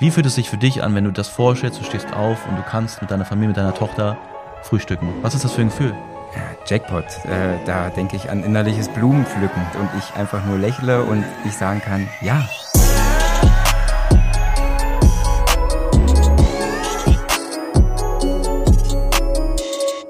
Wie fühlt es sich für dich an, wenn du das vorstellst, du stehst auf und du kannst mit deiner Familie, mit deiner Tochter frühstücken? Was ist das für ein Gefühl? Ja, Jackpot, äh, da denke ich an innerliches Blumenpflücken und ich einfach nur lächle und ich sagen kann, ja.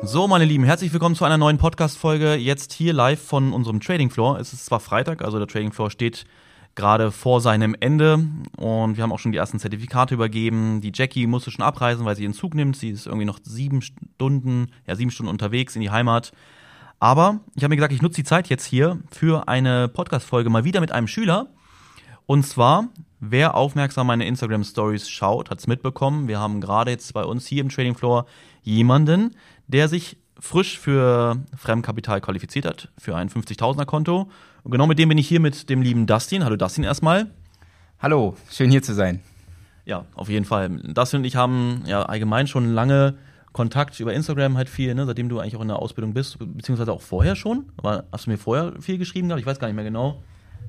So, meine Lieben, herzlich willkommen zu einer neuen Podcast-Folge. Jetzt hier live von unserem Trading Floor. Es ist zwar Freitag, also der Trading Floor steht gerade vor seinem Ende und wir haben auch schon die ersten Zertifikate übergeben. Die Jackie musste schon abreisen, weil sie ihren Zug nimmt. Sie ist irgendwie noch sieben Stunden, ja, sieben Stunden unterwegs in die Heimat. Aber ich habe mir gesagt, ich nutze die Zeit jetzt hier für eine Podcast-Folge mal wieder mit einem Schüler. Und zwar, wer aufmerksam meine Instagram Stories schaut, hat es mitbekommen. Wir haben gerade jetzt bei uns hier im Trading Floor jemanden, der sich frisch für Fremdkapital qualifiziert hat, für ein 50.000er Konto. Und genau mit dem bin ich hier mit dem lieben Dustin. Hallo Dustin erstmal. Hallo, schön hier zu sein. Ja, auf jeden Fall. Dustin und ich haben ja allgemein schon lange Kontakt über Instagram halt viel, ne, seitdem du eigentlich auch in der Ausbildung bist, beziehungsweise auch vorher schon. Aber hast du mir vorher viel geschrieben gehabt? Ich weiß gar nicht mehr genau.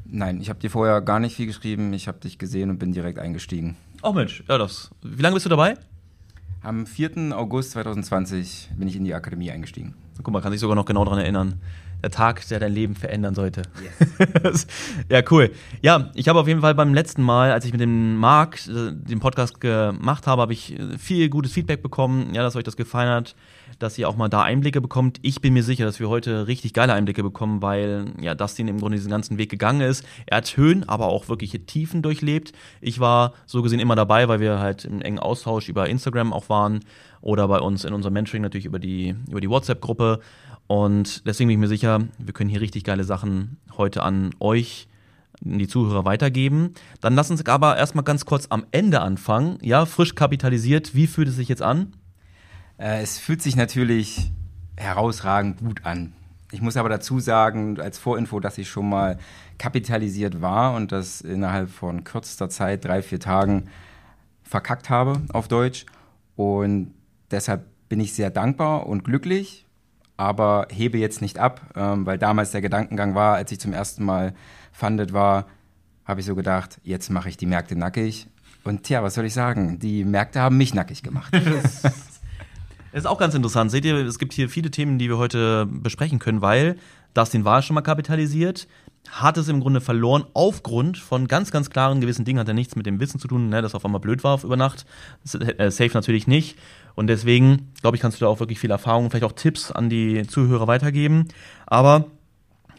Nein, ich habe dir vorher gar nicht viel geschrieben. Ich habe dich gesehen und bin direkt eingestiegen. Ach Mensch, ja das. Wie lange bist du dabei? Am 4. August 2020 bin ich in die Akademie eingestiegen. Guck mal, kann sich sogar noch genau daran erinnern. Der Tag, der dein Leben verändern sollte. Yes. ja, cool. Ja, ich habe auf jeden Fall beim letzten Mal, als ich mit dem Marc äh, den Podcast gemacht habe, habe ich äh, viel gutes Feedback bekommen. Ja, dass euch das gefallen hat, dass ihr auch mal da Einblicke bekommt. Ich bin mir sicher, dass wir heute richtig geile Einblicke bekommen, weil ja, Dustin im Grunde diesen ganzen Weg gegangen ist. Er hat Höhen, aber auch wirkliche Tiefen durchlebt. Ich war so gesehen immer dabei, weil wir halt im engen Austausch über Instagram auch waren oder bei uns in unserem Mentoring natürlich über die, über die WhatsApp-Gruppe. Und deswegen bin ich mir sicher, wir können hier richtig geile Sachen heute an euch, die Zuhörer weitergeben. Dann lass uns aber erstmal ganz kurz am Ende anfangen. Ja, frisch kapitalisiert, wie fühlt es sich jetzt an? Äh, es fühlt sich natürlich herausragend gut an. Ich muss aber dazu sagen, als Vorinfo, dass ich schon mal kapitalisiert war und das innerhalb von kürzester Zeit, drei, vier Tagen, verkackt habe auf Deutsch. Und deshalb bin ich sehr dankbar und glücklich, aber hebe jetzt nicht ab, ähm, weil damals der Gedankengang war, als ich zum ersten Mal funded war, habe ich so gedacht, jetzt mache ich die Märkte nackig. Und tja, was soll ich sagen? Die Märkte haben mich nackig gemacht. Das ist auch ganz interessant. Seht ihr, es gibt hier viele Themen, die wir heute besprechen können, weil Dustin war schon mal kapitalisiert, hat es im Grunde verloren aufgrund von ganz, ganz klaren gewissen Dingen. Hat er nichts mit dem Wissen zu tun, ne, dass auf einmal blöd war auf über Nacht. Äh, safe natürlich nicht. Und deswegen, glaube ich, kannst du da auch wirklich viel Erfahrung, vielleicht auch Tipps an die Zuhörer weitergeben. Aber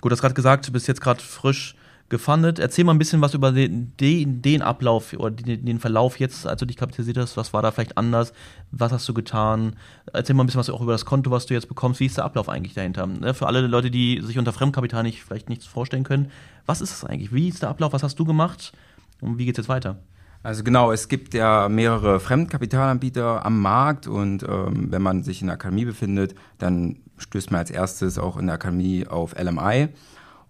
gut, du hast gerade gesagt, du bist jetzt gerade frisch gefundet. Erzähl mal ein bisschen was über den, den, den Ablauf oder den, den, Verlauf jetzt, als du dich kapitalisiert hast. Was war da vielleicht anders? Was hast du getan? Erzähl mal ein bisschen was auch über das Konto, was du jetzt bekommst. Wie ist der Ablauf eigentlich dahinter? Ne, für alle Leute, die sich unter Fremdkapital nicht, vielleicht nichts vorstellen können. Was ist das eigentlich? Wie ist der Ablauf? Was hast du gemacht? Und wie geht es jetzt weiter? Also genau, es gibt ja mehrere Fremdkapitalanbieter am Markt und ähm, wenn man sich in der Akademie befindet, dann stößt man als erstes auch in der Akademie auf LMI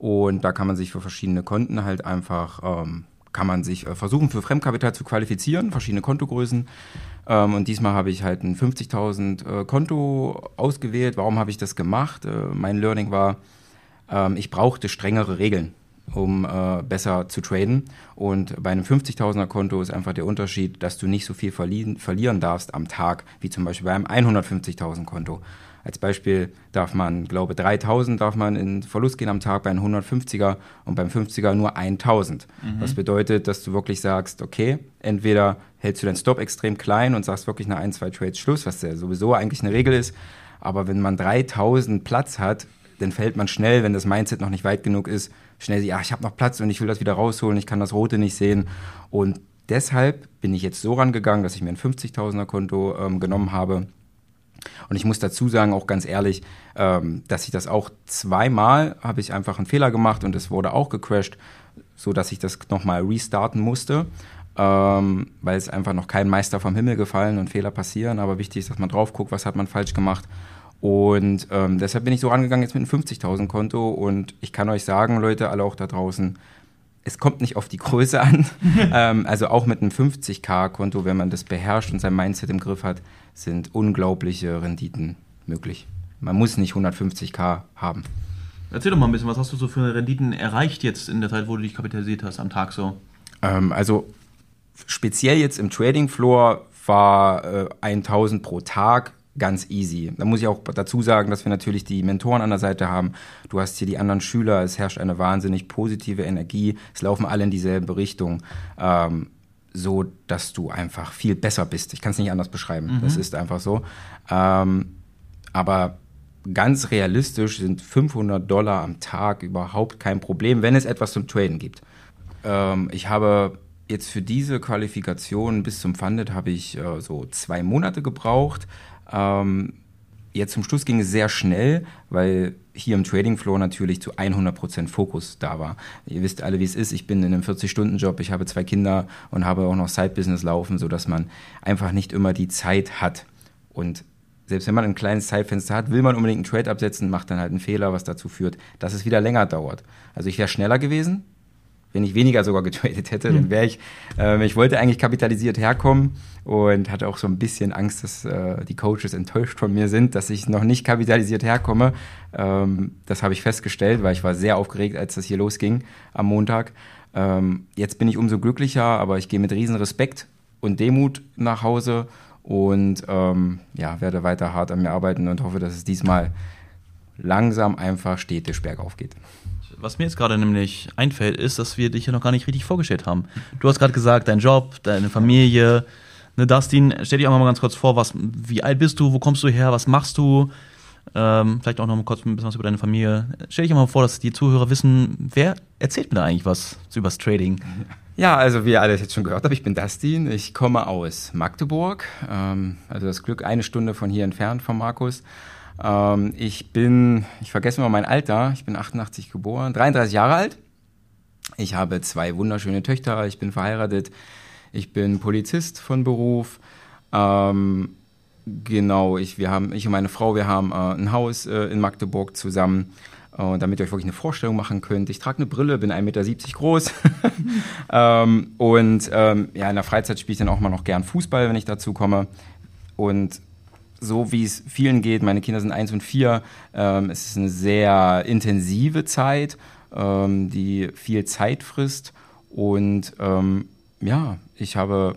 und da kann man sich für verschiedene Konten halt einfach, ähm, kann man sich äh, versuchen, für Fremdkapital zu qualifizieren, verschiedene Kontogrößen. Ähm, und diesmal habe ich halt ein 50.000 äh, Konto ausgewählt. Warum habe ich das gemacht? Äh, mein Learning war, ähm, ich brauchte strengere Regeln um äh, besser zu traden. Und bei einem 50.000er Konto ist einfach der Unterschied, dass du nicht so viel verlieren, verlieren darfst am Tag, wie zum Beispiel bei einem 150.000 Konto. Als Beispiel darf man, glaube 3000 darf man in Verlust gehen am Tag bei einem 150er und beim 50er nur 1000. Mhm. Das bedeutet, dass du wirklich sagst, okay, entweder hältst du deinen Stop extrem klein und sagst wirklich nach ein, zwei Trades Schluss, was ja sowieso eigentlich eine Regel ist. Aber wenn man 3000 Platz hat, dann fällt man schnell, wenn das Mindset noch nicht weit genug ist, schnell, ja, ich habe noch Platz und ich will das wieder rausholen, ich kann das Rote nicht sehen. Und deshalb bin ich jetzt so rangegangen, dass ich mir ein 50.000er Konto ähm, genommen habe und ich muss dazu sagen, auch ganz ehrlich, ähm, dass ich das auch zweimal habe ich einfach einen Fehler gemacht und es wurde auch gecrashed, so dass ich das nochmal restarten musste, ähm, weil es einfach noch kein Meister vom Himmel gefallen und Fehler passieren. Aber wichtig ist, dass man drauf guckt, was hat man falsch gemacht. Und ähm, deshalb bin ich so angegangen jetzt mit einem 50.000 Konto und ich kann euch sagen, Leute, alle auch da draußen, es kommt nicht auf die Größe an. ähm, also auch mit einem 50k-Konto, wenn man das beherrscht und sein Mindset im Griff hat, sind unglaubliche Renditen möglich. Man muss nicht 150k haben. Erzähl doch mal ein bisschen, was hast du so für Renditen erreicht jetzt in der Zeit, wo du dich kapitalisiert hast am Tag so? Ähm, also speziell jetzt im Trading Floor war äh, 1000 pro Tag ganz easy. Da muss ich auch dazu sagen, dass wir natürlich die Mentoren an der Seite haben. Du hast hier die anderen Schüler, es herrscht eine wahnsinnig positive Energie, es laufen alle in dieselbe Richtung. Ähm, so, dass du einfach viel besser bist. Ich kann es nicht anders beschreiben. Mhm. Das ist einfach so. Ähm, aber ganz realistisch sind 500 Dollar am Tag überhaupt kein Problem, wenn es etwas zum Traden gibt. Ähm, ich habe jetzt für diese Qualifikation bis zum Funded habe ich äh, so zwei Monate gebraucht. Ähm, jetzt zum Schluss ging es sehr schnell, weil hier im Trading Floor natürlich zu 100% Fokus da war. Ihr wisst alle, wie es ist. Ich bin in einem 40-Stunden-Job, ich habe zwei Kinder und habe auch noch Side-Business laufen, sodass man einfach nicht immer die Zeit hat. Und selbst wenn man ein kleines Zeitfenster hat, will man unbedingt einen Trade absetzen, macht dann halt einen Fehler, was dazu führt, dass es wieder länger dauert. Also ich wäre schneller gewesen, wenn ich weniger sogar getradet hätte, dann hm. wäre ich, äh, ich wollte eigentlich kapitalisiert herkommen und hatte auch so ein bisschen Angst, dass äh, die Coaches enttäuscht von mir sind, dass ich noch nicht kapitalisiert herkomme. Ähm, das habe ich festgestellt, weil ich war sehr aufgeregt, als das hier losging am Montag. Ähm, jetzt bin ich umso glücklicher, aber ich gehe mit riesen Respekt und Demut nach Hause und ähm, ja, werde weiter hart an mir arbeiten und hoffe, dass es diesmal langsam einfach stetig bergauf geht was mir jetzt gerade nämlich einfällt, ist, dass wir dich ja noch gar nicht richtig vorgestellt haben. Du hast gerade gesagt, dein Job, deine Familie. Ne, Dustin, stell dich auch mal ganz kurz vor, was, wie alt bist du, wo kommst du her, was machst du? Ähm, vielleicht auch noch mal kurz ein bisschen was über deine Familie. Stell dich auch mal vor, dass die Zuhörer wissen, wer erzählt mir da eigentlich was über das Trading? Ja, also wie ihr alles jetzt schon gehört habt, ich bin Dustin. Ich komme aus Magdeburg, ähm, also das Glück eine Stunde von hier entfernt von Markus. Ähm, ich bin, ich vergesse mal mein Alter, ich bin 88 geboren, 33 Jahre alt. Ich habe zwei wunderschöne Töchter, ich bin verheiratet, ich bin Polizist von Beruf. Ähm, genau, ich, wir haben, ich und meine Frau, wir haben äh, ein Haus äh, in Magdeburg zusammen. Uh, damit ihr euch wirklich eine Vorstellung machen könnt. Ich trage eine Brille, bin 1,70 Meter groß. ähm, und ähm, ja, in der Freizeit spiele ich dann auch mal noch gern Fußball, wenn ich dazu komme. Und so wie es vielen geht, meine Kinder sind eins und vier, ähm, es ist eine sehr intensive Zeit, ähm, die viel Zeit frisst. Und ähm, ja, ich habe,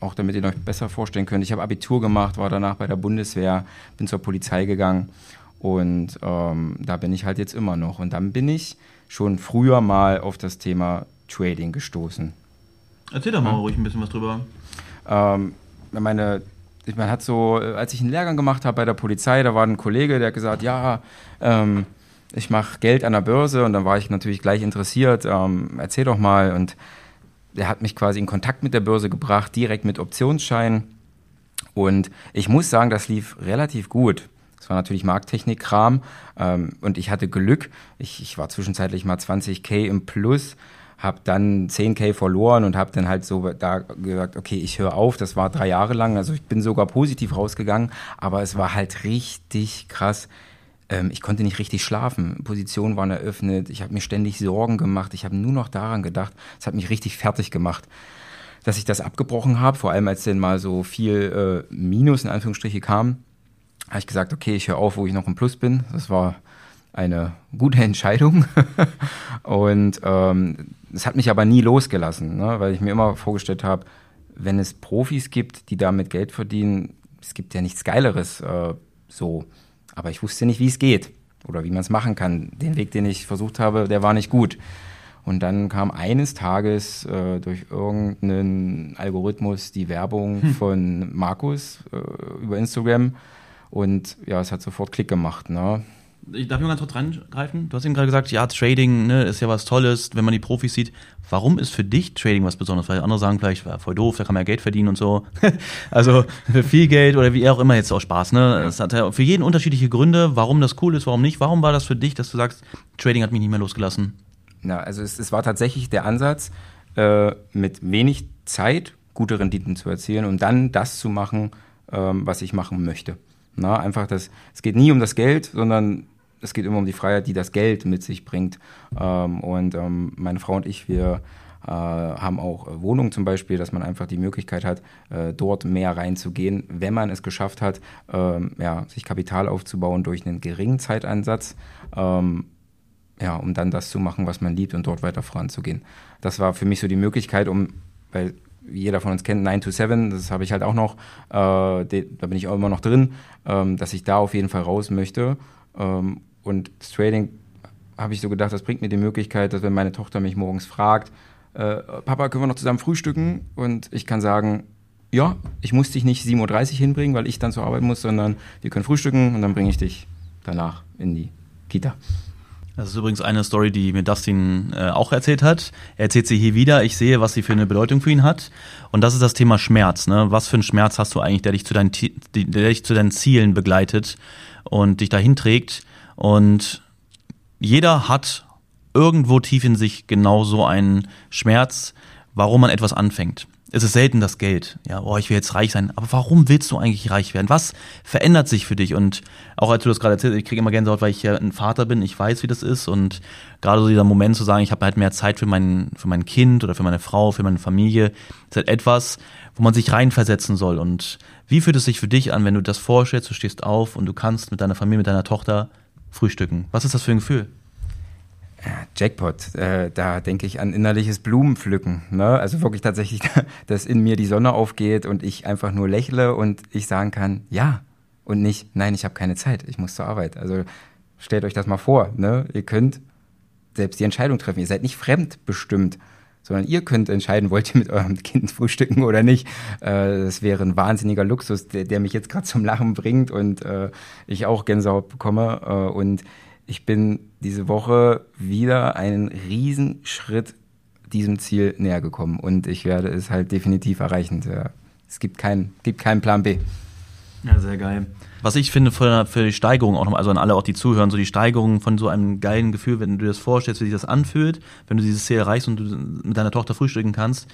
auch damit ihr euch besser vorstellen könnt, ich habe Abitur gemacht, war danach bei der Bundeswehr, bin zur Polizei gegangen und ähm, da bin ich halt jetzt immer noch. Und dann bin ich schon früher mal auf das Thema Trading gestoßen. Erzähl doch mal ja. ruhig ein bisschen was drüber. Ähm, meine man hat so, äh, als ich einen Lehrgang gemacht habe bei der Polizei, da war ein Kollege, der hat gesagt, ja, ähm, ich mache Geld an der Börse und dann war ich natürlich gleich interessiert, ähm, erzähl doch mal und der hat mich quasi in Kontakt mit der Börse gebracht, direkt mit Optionsscheinen und ich muss sagen, das lief relativ gut. Das war natürlich Markttechnik-Kram ähm, und ich hatte Glück. Ich, ich war zwischenzeitlich mal 20k im Plus habe dann 10k verloren und habe dann halt so da gesagt, okay, ich höre auf. Das war drei Jahre lang. Also ich bin sogar positiv rausgegangen, aber es war halt richtig krass. Ähm, ich konnte nicht richtig schlafen. Positionen waren eröffnet. Ich habe mir ständig Sorgen gemacht. Ich habe nur noch daran gedacht. Es hat mich richtig fertig gemacht dass ich das abgebrochen habe, vor allem als dann mal so viel äh, Minus in Anführungsstriche kam, habe ich gesagt, okay, ich höre auf, wo ich noch im Plus bin. Das war eine gute Entscheidung. und ähm, es hat mich aber nie losgelassen, ne? weil ich mir immer vorgestellt habe, wenn es Profis gibt, die damit Geld verdienen, es gibt ja nichts Geileres äh, so. Aber ich wusste nicht, wie es geht oder wie man es machen kann. Den Weg, den ich versucht habe, der war nicht gut. Und dann kam eines Tages äh, durch irgendeinen Algorithmus die Werbung hm. von Markus äh, über Instagram. Und ja, es hat sofort Klick gemacht. Ne? Ich darf nur ganz kurz reingreifen. Du hast eben gerade gesagt, ja, Trading ne, ist ja was Tolles, wenn man die Profis sieht. Warum ist für dich Trading was Besonderes? Weil andere sagen vielleicht, war voll doof, da kann man ja Geld verdienen und so. also für viel Geld oder wie auch immer jetzt auch Spaß. Ne? Es hat ja für jeden unterschiedliche Gründe, warum das cool ist, warum nicht. Warum war das für dich, dass du sagst, Trading hat mich nicht mehr losgelassen? Na, also es, es war tatsächlich der Ansatz, äh, mit wenig Zeit gute Renditen zu erzielen und dann das zu machen, ähm, was ich machen möchte. Na, einfach das, es geht nie um das Geld, sondern es geht immer um die Freiheit, die das Geld mit sich bringt. Ähm, und ähm, meine Frau und ich, wir äh, haben auch Wohnungen zum Beispiel, dass man einfach die Möglichkeit hat, äh, dort mehr reinzugehen, wenn man es geschafft hat, ähm, ja, sich Kapital aufzubauen durch einen geringen Zeiteinsatz. Ähm, ja, um dann das zu machen, was man liebt und dort weiter voranzugehen. Das war für mich so die Möglichkeit, um, weil jeder von uns kennt 9 to 7, das habe ich halt auch noch, äh, de, da bin ich auch immer noch drin, ähm, dass ich da auf jeden Fall raus möchte. Ähm, und das Trading habe ich so gedacht, das bringt mir die Möglichkeit, dass wenn meine Tochter mich morgens fragt, äh, Papa, können wir noch zusammen frühstücken? Und ich kann sagen, ja, ich muss dich nicht 7.30 Uhr hinbringen, weil ich dann zur Arbeit muss, sondern wir können frühstücken und dann bringe ich dich danach in die Kita. Das ist übrigens eine Story, die mir Dustin äh, auch erzählt hat. Er erzählt sie hier wieder. Ich sehe, was sie für eine Bedeutung für ihn hat. Und das ist das Thema Schmerz. Ne? Was für einen Schmerz hast du eigentlich, der dich zu deinen, der dich zu deinen Zielen begleitet und dich dahin trägt? Und jeder hat irgendwo tief in sich genau so einen Schmerz, warum man etwas anfängt es ist selten das Geld. Ja, oh, ich will jetzt reich sein. Aber warum willst du eigentlich reich werden? Was verändert sich für dich? Und auch als du das gerade erzählst, ich kriege immer Gänsehaut, weil ich ja ein Vater bin, ich weiß, wie das ist. Und gerade so dieser Moment zu sagen, ich habe halt mehr Zeit für mein, für mein Kind oder für meine Frau, für meine Familie, ist halt etwas, wo man sich reinversetzen soll. Und wie fühlt es sich für dich an, wenn du das vorstellst, du stehst auf und du kannst mit deiner Familie, mit deiner Tochter frühstücken? Was ist das für ein Gefühl? Ja, Jackpot, äh, da denke ich an innerliches Blumenpflücken. Ne? Also wirklich tatsächlich, dass in mir die Sonne aufgeht und ich einfach nur lächle und ich sagen kann, ja. Und nicht, nein, ich habe keine Zeit, ich muss zur Arbeit. Also stellt euch das mal vor. Ne? Ihr könnt selbst die Entscheidung treffen. Ihr seid nicht fremdbestimmt, sondern ihr könnt entscheiden, wollt ihr mit eurem Kind frühstücken oder nicht. Äh, das wäre ein wahnsinniger Luxus, der, der mich jetzt gerade zum Lachen bringt und äh, ich auch Gänsehaut bekomme. Äh, und ich bin diese Woche wieder einen Riesenschritt diesem Ziel näher gekommen und ich werde es halt definitiv erreichen. Es gibt, kein, gibt keinen Plan B. Ja, sehr geil. Was ich finde für, für die Steigerung auch nochmal, also an alle auch, die zuhören, so die Steigerung von so einem geilen Gefühl, wenn du dir das vorstellst, wie sich das anfühlt, wenn du dieses Ziel erreichst und du mit deiner Tochter frühstücken kannst.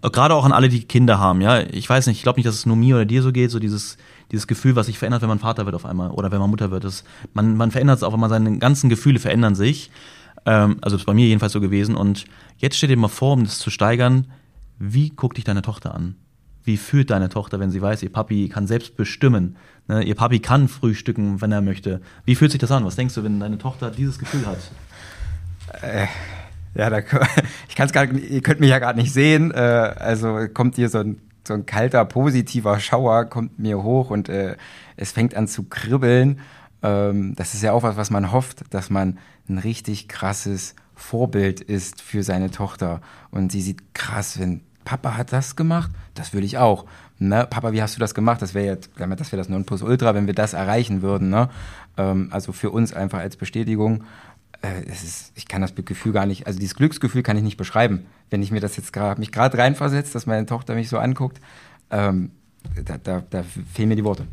Gerade auch an alle, die Kinder haben, ja. Ich weiß nicht, ich glaube nicht, dass es nur mir oder dir so geht, so dieses, dieses Gefühl, was sich verändert, wenn man Vater wird auf einmal oder wenn man Mutter wird. Das, man, man verändert es auch, wenn seine ganzen Gefühle verändern sich. Ähm, also ist bei mir jedenfalls so gewesen. Und jetzt stell dir mal vor, um das zu steigern, wie guckt dich deine Tochter an? Wie fühlt deine Tochter, wenn sie weiß, ihr Papi kann selbst bestimmen? Ne? Ihr Papi kann frühstücken, wenn er möchte. Wie fühlt sich das an? Was denkst du, wenn deine Tochter dieses Gefühl hat? Äh, ja, da, ich kann es gar ihr könnt mich ja gerade nicht sehen. Äh, also kommt hier so ein so ein kalter, positiver Schauer kommt mir hoch und äh, es fängt an zu kribbeln. Ähm, das ist ja auch was, was man hofft, dass man ein richtig krasses Vorbild ist für seine Tochter. Und sie sieht krass, wenn Papa hat das gemacht, das will ich auch. Ne? Papa, wie hast du das gemacht? Das wäre jetzt, das wäre das Nonplusultra, wenn wir das erreichen würden. Ne? Ähm, also für uns einfach als Bestätigung äh, ist, ich kann das Gefühl gar nicht, also dieses Glücksgefühl kann ich nicht beschreiben. Wenn ich mir das jetzt gerade, mich gerade reinversetzt, dass meine Tochter mich so anguckt, ähm, da, da, da fehlen mir die Worte.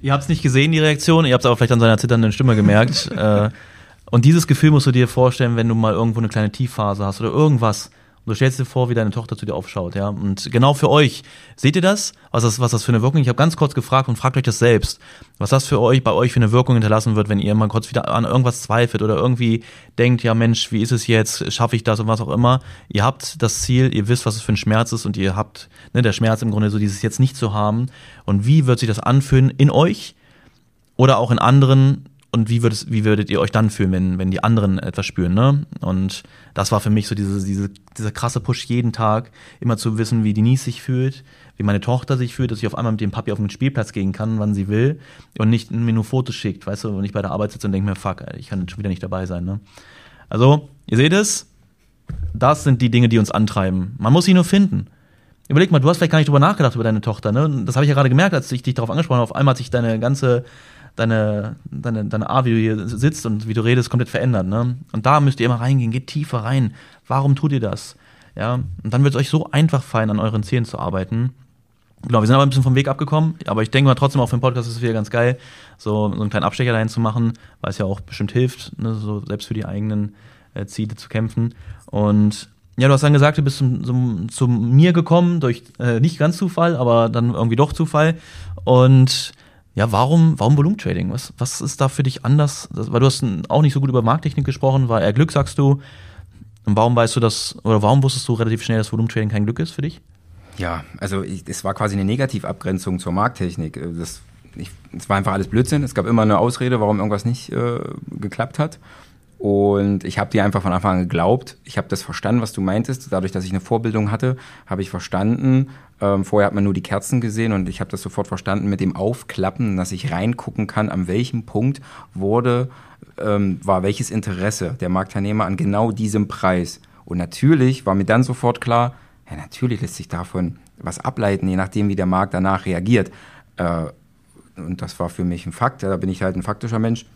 Ihr habt es nicht gesehen, die Reaktion, ihr habt es aber vielleicht an seiner zitternden Stimme gemerkt. äh, und dieses Gefühl musst du dir vorstellen, wenn du mal irgendwo eine kleine Tiefphase hast oder irgendwas, und du stellst dir vor, wie deine Tochter zu dir aufschaut, ja. Und genau für euch, seht ihr das? Was das, was das für eine Wirkung? Ich habe ganz kurz gefragt und fragt euch das selbst, was das für euch, bei euch für eine Wirkung hinterlassen wird, wenn ihr mal kurz wieder an irgendwas zweifelt oder irgendwie denkt, ja Mensch, wie ist es jetzt? Schaffe ich das und was auch immer? Ihr habt das Ziel, ihr wisst, was es für ein Schmerz ist und ihr habt, ne, der Schmerz im Grunde so dieses jetzt nicht zu haben. Und wie wird sich das anfühlen in euch oder auch in anderen und wie würdet, wie würdet ihr euch dann fühlen, wenn, wenn die anderen etwas spüren, ne? Und das war für mich so diese, diese, dieser krasse Push jeden Tag, immer zu wissen, wie Denise sich fühlt, wie meine Tochter sich fühlt, dass ich auf einmal mit dem Papi auf den Spielplatz gehen kann, wann sie will und nicht mir nur Fotos schickt, weißt du, und ich bei der Arbeit sitze und denke mir, fuck, ich kann schon wieder nicht dabei sein, ne? Also, ihr seht es, das sind die Dinge, die uns antreiben. Man muss sie nur finden. Überleg mal, du hast vielleicht gar nicht drüber nachgedacht über deine Tochter, ne? Das habe ich ja gerade gemerkt, als ich dich darauf angesprochen habe. Auf einmal hat sich deine ganze deine, deine, deine Art, wie du hier sitzt und wie du redest, komplett verändert. Ne? Und da müsst ihr immer reingehen, geht tiefer rein. Warum tut ihr das? Ja, und dann wird es euch so einfach fallen, an euren Zielen zu arbeiten. Genau, wir sind aber ein bisschen vom Weg abgekommen, aber ich denke mal trotzdem auch für den Podcast ist es wieder ganz geil, so, so einen kleinen Abstecher dahin zu machen, weil es ja auch bestimmt hilft, ne, so selbst für die eigenen äh, Ziele zu kämpfen. Und ja, du hast dann gesagt, du bist zum, zum, zu mir gekommen, durch äh, nicht ganz Zufall, aber dann irgendwie doch Zufall. Und ja, warum, warum Volumentrading? Was, was ist da für dich anders? Das, weil du hast auch nicht so gut über Markttechnik gesprochen, war eher Glück, sagst du. Und warum weißt du das, oder warum wusstest du relativ schnell, dass Volumentrading kein Glück ist für dich? Ja, also es war quasi eine Negativabgrenzung zur Markttechnik. Das, ich, es war einfach alles Blödsinn. Es gab immer eine Ausrede, warum irgendwas nicht äh, geklappt hat. Und ich habe dir einfach von Anfang an geglaubt. Ich habe das verstanden, was du meintest. Dadurch, dass ich eine Vorbildung hatte, habe ich verstanden. Ähm, vorher hat man nur die Kerzen gesehen und ich habe das sofort verstanden mit dem Aufklappen, dass ich reingucken kann, an welchem Punkt wurde, ähm, war welches Interesse der Marktteilnehmer an genau diesem Preis. Und natürlich war mir dann sofort klar, ja, natürlich lässt sich davon was ableiten, je nachdem, wie der Markt danach reagiert. Äh, und das war für mich ein Fakt. Ja, da bin ich halt ein faktischer Mensch.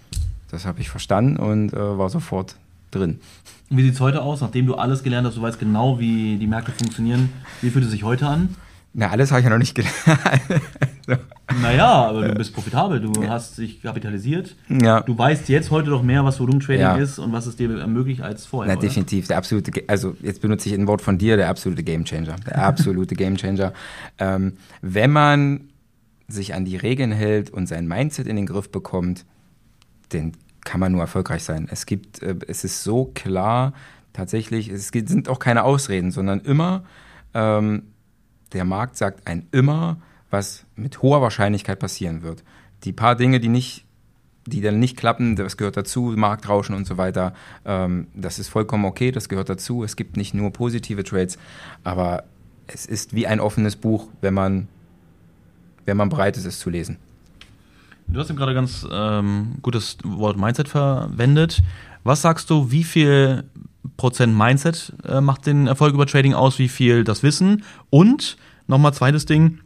Das habe ich verstanden und äh, war sofort drin. Wie sieht es heute aus, nachdem du alles gelernt hast, du weißt genau, wie die Märkte funktionieren? Wie fühlt es sich heute an? Na, alles habe ich ja noch nicht gelernt. so. Naja, aber du bist profitabel, du ja. hast dich kapitalisiert. Ja. Du weißt jetzt heute doch mehr, was Volumentrading ja. ist und was es dir ermöglicht als vorher. Na, definitiv. Der absolute, also jetzt benutze ich ein Wort von dir, der absolute Gamechanger. Der absolute Gamechanger. Ähm, wenn man sich an die Regeln hält und sein Mindset in den Griff bekommt, dann kann man nur erfolgreich sein. Es gibt, äh, es ist so klar, tatsächlich, es sind auch keine Ausreden, sondern immer, ähm, der Markt sagt ein immer, was mit hoher Wahrscheinlichkeit passieren wird. Die paar Dinge, die nicht, die dann nicht klappen, das gehört dazu, Marktrauschen und so weiter, ähm, das ist vollkommen okay, das gehört dazu. Es gibt nicht nur positive Trades, aber es ist wie ein offenes Buch, wenn man, wenn man bereit ist, es zu lesen. Du hast eben gerade ganz ähm, gutes Wort Mindset verwendet. Was sagst du, wie viel Prozent Mindset äh, macht den Erfolg über Trading aus, wie viel das Wissen? Und nochmal zweites Ding,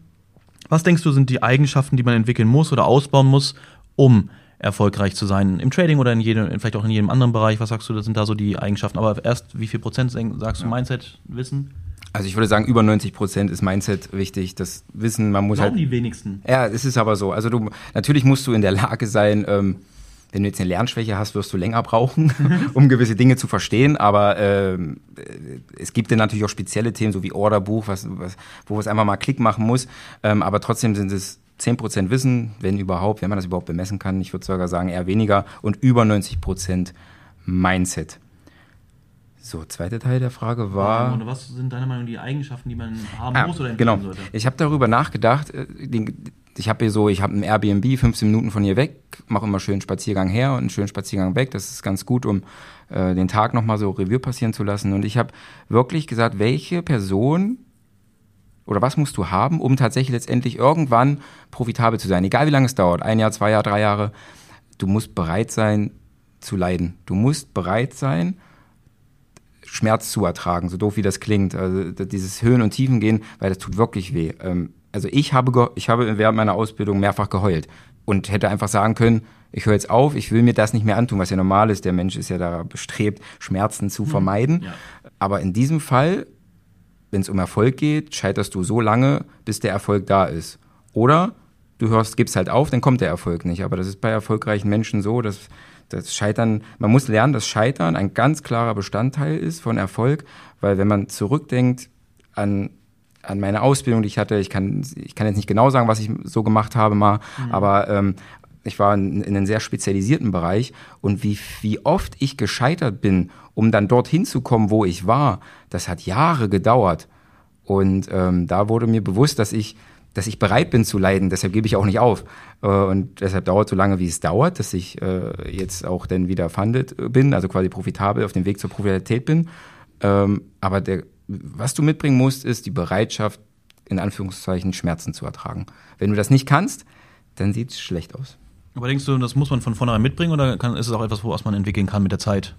was denkst du, sind die Eigenschaften, die man entwickeln muss oder ausbauen muss, um erfolgreich zu sein im Trading oder in jedem, vielleicht auch in jedem anderen Bereich? Was sagst du, das sind da so die Eigenschaften? Aber erst, wie viel Prozent sagst du Mindset, Wissen? Also ich würde sagen, über 90 Prozent ist Mindset wichtig. Das Wissen, man muss Glauben halt. die wenigsten. Ja, es ist aber so. Also du, natürlich musst du in der Lage sein, ähm, wenn du jetzt eine Lernschwäche hast, wirst du länger brauchen, um gewisse Dinge zu verstehen. Aber ähm, es gibt dann natürlich auch spezielle Themen, so wie Orderbuch, was, was, wo es einfach mal Klick machen muss. Ähm, aber trotzdem sind es 10% Wissen, wenn überhaupt, wenn man das überhaupt bemessen kann. Ich würde sogar sagen, eher weniger. Und über 90% Mindset. So, zweiter Teil der Frage war. Und was sind deiner Meinung nach die Eigenschaften, die man haben ah, muss oder entwickeln genau. sollte? Ich habe darüber nachgedacht. Äh, ich habe hier so, ich habe ein Airbnb 15 Minuten von hier weg, mache immer schön Spaziergang her und einen schönen Spaziergang weg. Das ist ganz gut, um äh, den Tag nochmal so Revue passieren zu lassen. Und ich habe wirklich gesagt, welche Person oder was musst du haben, um tatsächlich letztendlich irgendwann profitabel zu sein? Egal wie lange es dauert, ein Jahr, zwei Jahre, drei Jahre. Du musst bereit sein zu leiden. Du musst bereit sein, Schmerz zu ertragen, so doof wie das klingt. Also dieses Höhen und Tiefen gehen, weil das tut wirklich weh. Ähm, also ich habe, ich habe während meiner Ausbildung mehrfach geheult und hätte einfach sagen können, ich höre jetzt auf, ich will mir das nicht mehr antun, was ja normal ist. Der Mensch ist ja da bestrebt, Schmerzen zu mhm. vermeiden. Ja. Aber in diesem Fall, wenn es um Erfolg geht, scheiterst du so lange, bis der Erfolg da ist. Oder du hörst, gibst halt auf, dann kommt der Erfolg nicht. Aber das ist bei erfolgreichen Menschen so, dass das Scheitern, man muss lernen, dass Scheitern ein ganz klarer Bestandteil ist von Erfolg, weil wenn man zurückdenkt an, an meine Ausbildung, die ich hatte, ich kann, ich kann jetzt nicht genau sagen, was ich so gemacht habe mal, mhm. aber ähm, ich war in, in einem sehr spezialisierten Bereich und wie, wie oft ich gescheitert bin, um dann dorthin zu kommen, wo ich war, das hat Jahre gedauert. Und ähm, da wurde mir bewusst, dass ich dass ich bereit bin zu leiden. Deshalb gebe ich auch nicht auf. Äh, und deshalb dauert so lange, wie es dauert, dass ich äh, jetzt auch dann wieder funded bin, also quasi profitabel auf dem Weg zur Profitabilität bin. Ähm, aber der, was du mitbringen musst, ist die Bereitschaft, in Anführungszeichen Schmerzen zu ertragen. Wenn du das nicht kannst, dann sieht es schlecht aus. Aber denkst du, das muss man von vornherein mitbringen oder kann, ist es auch etwas, was man entwickeln kann mit der Zeit?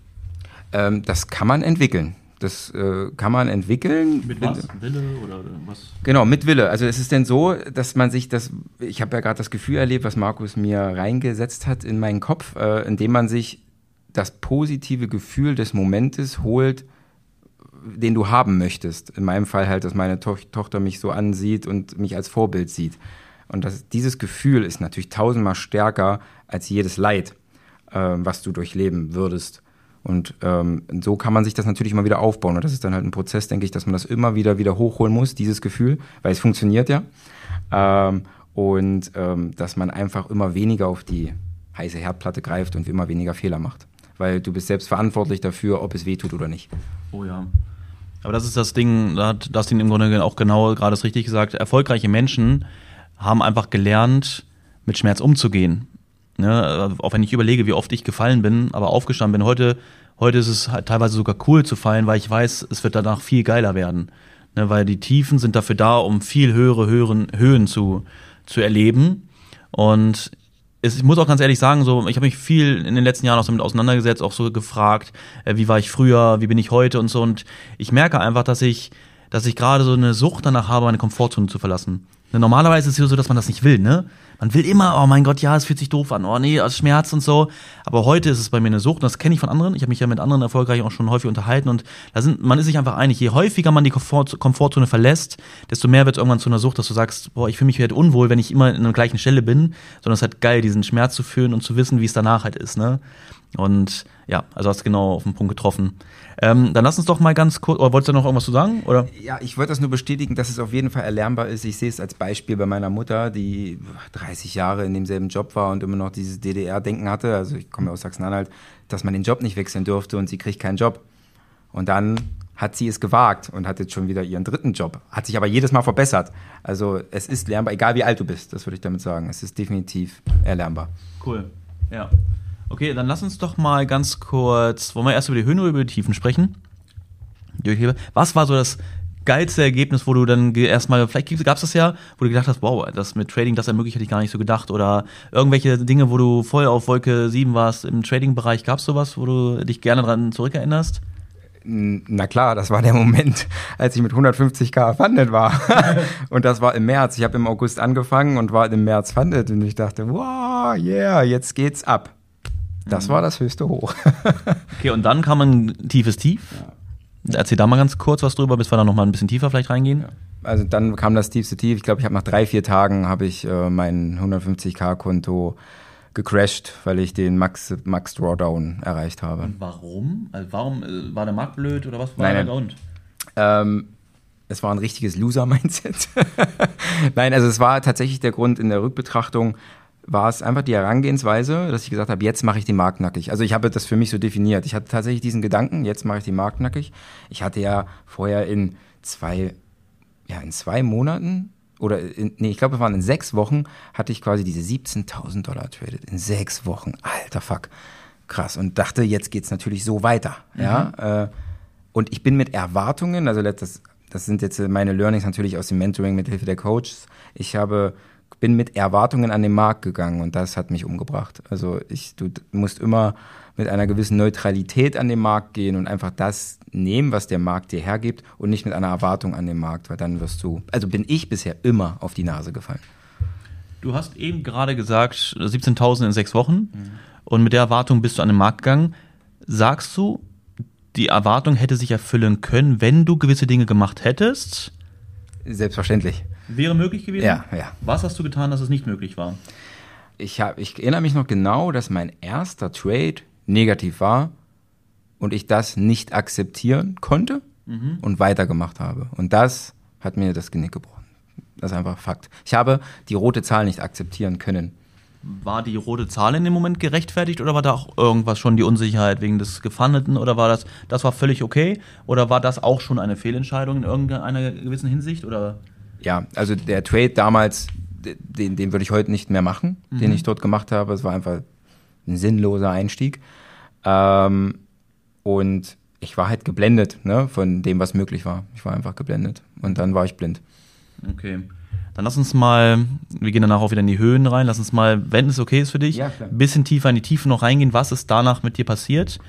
Ähm, das kann man entwickeln. Das äh, kann man entwickeln. Mit was? Wille oder was? Genau, mit Wille. Also es ist denn so, dass man sich das, ich habe ja gerade das Gefühl erlebt, was Markus mir reingesetzt hat in meinen Kopf, äh, indem man sich das positive Gefühl des Momentes holt, den du haben möchtest. In meinem Fall halt, dass meine to Tochter mich so ansieht und mich als Vorbild sieht. Und das, dieses Gefühl ist natürlich tausendmal stärker als jedes Leid, äh, was du durchleben würdest. Und ähm, so kann man sich das natürlich immer wieder aufbauen. Und das ist dann halt ein Prozess, denke ich, dass man das immer wieder wieder hochholen muss, dieses Gefühl, weil es funktioniert ja. Ähm, und ähm, dass man einfach immer weniger auf die heiße Herdplatte greift und immer weniger Fehler macht. Weil du bist selbst verantwortlich dafür, ob es weh tut oder nicht. Oh ja. Aber das ist das Ding, da hat Dustin im Grunde auch genau gerade das richtig gesagt. Erfolgreiche Menschen haben einfach gelernt, mit Schmerz umzugehen Ne? Auch wenn ich überlege, wie oft ich gefallen bin, aber aufgestanden bin. Heute, heute ist es halt teilweise sogar cool zu fallen, weil ich weiß, es wird danach viel geiler werden. Ne? Weil die Tiefen sind dafür da, um viel höhere Hören, Höhen zu, zu erleben. Und ich muss auch ganz ehrlich sagen, so, ich habe mich viel in den letzten Jahren auch damit auseinandergesetzt, auch so gefragt, äh, wie war ich früher, wie bin ich heute und so. Und ich merke einfach, dass ich, dass ich gerade so eine Sucht danach habe, meine Komfortzone zu verlassen. Normalerweise ist es ja so, dass man das nicht will, ne? Man will immer, oh mein Gott, ja, es fühlt sich doof an, oh nee, es Schmerz und so. Aber heute ist es bei mir eine Sucht, und das kenne ich von anderen. Ich habe mich ja mit anderen erfolgreich auch schon häufig unterhalten und da sind, man ist sich einfach einig, je häufiger man die Komfort, Komfortzone verlässt, desto mehr wird es irgendwann zu einer Sucht, dass du sagst, boah, ich fühle mich halt unwohl, wenn ich immer in der gleichen Stelle bin, sondern es ist halt geil, diesen Schmerz zu fühlen und zu wissen, wie es danach halt ist, ne? Und ja, also hast du genau auf den Punkt getroffen. Ähm, dann lass uns doch mal ganz kurz, oder wolltest du noch irgendwas zu sagen? Oder? Ja, ich wollte das nur bestätigen, dass es auf jeden Fall erlernbar ist. Ich sehe es als Beispiel bei meiner Mutter, die 30 Jahre in demselben Job war und immer noch dieses DDR-Denken hatte. Also ich komme aus Sachsen-Anhalt, dass man den Job nicht wechseln durfte und sie kriegt keinen Job. Und dann hat sie es gewagt und hat jetzt schon wieder ihren dritten Job. Hat sich aber jedes Mal verbessert. Also es ist lernbar, egal wie alt du bist, das würde ich damit sagen. Es ist definitiv erlernbar. Cool, ja. Okay, dann lass uns doch mal ganz kurz, wollen wir erst über die Höhen oder über die Tiefen sprechen? Was war so das geilste Ergebnis, wo du dann erstmal, vielleicht gab es das ja, wo du gedacht hast, wow, das mit Trading, das ermöglicht, hätte ich gar nicht so gedacht. Oder irgendwelche Dinge, wo du voll auf Wolke 7 warst im Trading-Bereich, gab es sowas, wo du dich gerne dran zurückerinnerst? Na klar, das war der Moment, als ich mit 150k funded war. und das war im März. Ich habe im August angefangen und war im März funded und ich dachte, wow, yeah, jetzt geht's ab. Das war das höchste Hoch. okay, und dann kam ein tiefes Tief. Ja. Erzähl da mal ganz kurz was drüber, bis wir da noch mal ein bisschen tiefer vielleicht reingehen. Ja. Also dann kam das tiefste Tief. Ich glaube, ich habe nach drei, vier Tagen habe ich äh, mein 150k-Konto gecrashed, weil ich den Max, Max Drawdown erreicht habe. Und warum? Also warum äh, war der Markt blöd oder was war nein, der Grund? Ähm, es war ein richtiges Loser-Mindset. nein, also es war tatsächlich der Grund in der Rückbetrachtung, war es einfach die Herangehensweise, dass ich gesagt habe, jetzt mache ich den Markt nackig. Also ich habe das für mich so definiert. Ich hatte tatsächlich diesen Gedanken, jetzt mache ich den Markt nackig. Ich hatte ja vorher in zwei, ja, in zwei Monaten oder in, nee, ich glaube, es waren in sechs Wochen, hatte ich quasi diese 17.000 Dollar traded. In sechs Wochen. Alter Fuck. Krass. Und dachte, jetzt geht es natürlich so weiter. Mhm. Ja. Äh, und ich bin mit Erwartungen, also das, das sind jetzt meine Learnings natürlich aus dem Mentoring mit Hilfe der Coaches. Ich habe bin mit Erwartungen an den Markt gegangen und das hat mich umgebracht. Also ich, du musst immer mit einer gewissen Neutralität an den Markt gehen und einfach das nehmen, was der Markt dir hergibt und nicht mit einer Erwartung an den Markt, weil dann wirst du, also bin ich bisher immer auf die Nase gefallen. Du hast eben gerade gesagt, 17.000 in sechs Wochen mhm. und mit der Erwartung bist du an den Markt gegangen. Sagst du, die Erwartung hätte sich erfüllen können, wenn du gewisse Dinge gemacht hättest? Selbstverständlich. Wäre möglich gewesen? Ja, ja. Was hast du getan, dass es nicht möglich war? Ich, hab, ich erinnere mich noch genau, dass mein erster Trade negativ war und ich das nicht akzeptieren konnte mhm. und weitergemacht habe. Und das hat mir das Genick gebrochen. Das ist einfach Fakt. Ich habe die rote Zahl nicht akzeptieren können. War die rote Zahl in dem Moment gerechtfertigt oder war da auch irgendwas schon die Unsicherheit wegen des Gefandeten oder war das, das war völlig okay oder war das auch schon eine Fehlentscheidung in irgendeiner gewissen Hinsicht oder? Ja, also der Trade damals, den, den würde ich heute nicht mehr machen, mhm. den ich dort gemacht habe. Es war einfach ein sinnloser Einstieg. Ähm, und ich war halt geblendet ne, von dem, was möglich war. Ich war einfach geblendet. Und dann war ich blind. Okay. Dann lass uns mal, wir gehen danach auch wieder in die Höhen rein, lass uns mal, wenn es okay ist für dich, ja, ein bisschen tiefer in die Tiefe noch reingehen. Was ist danach mit dir passiert?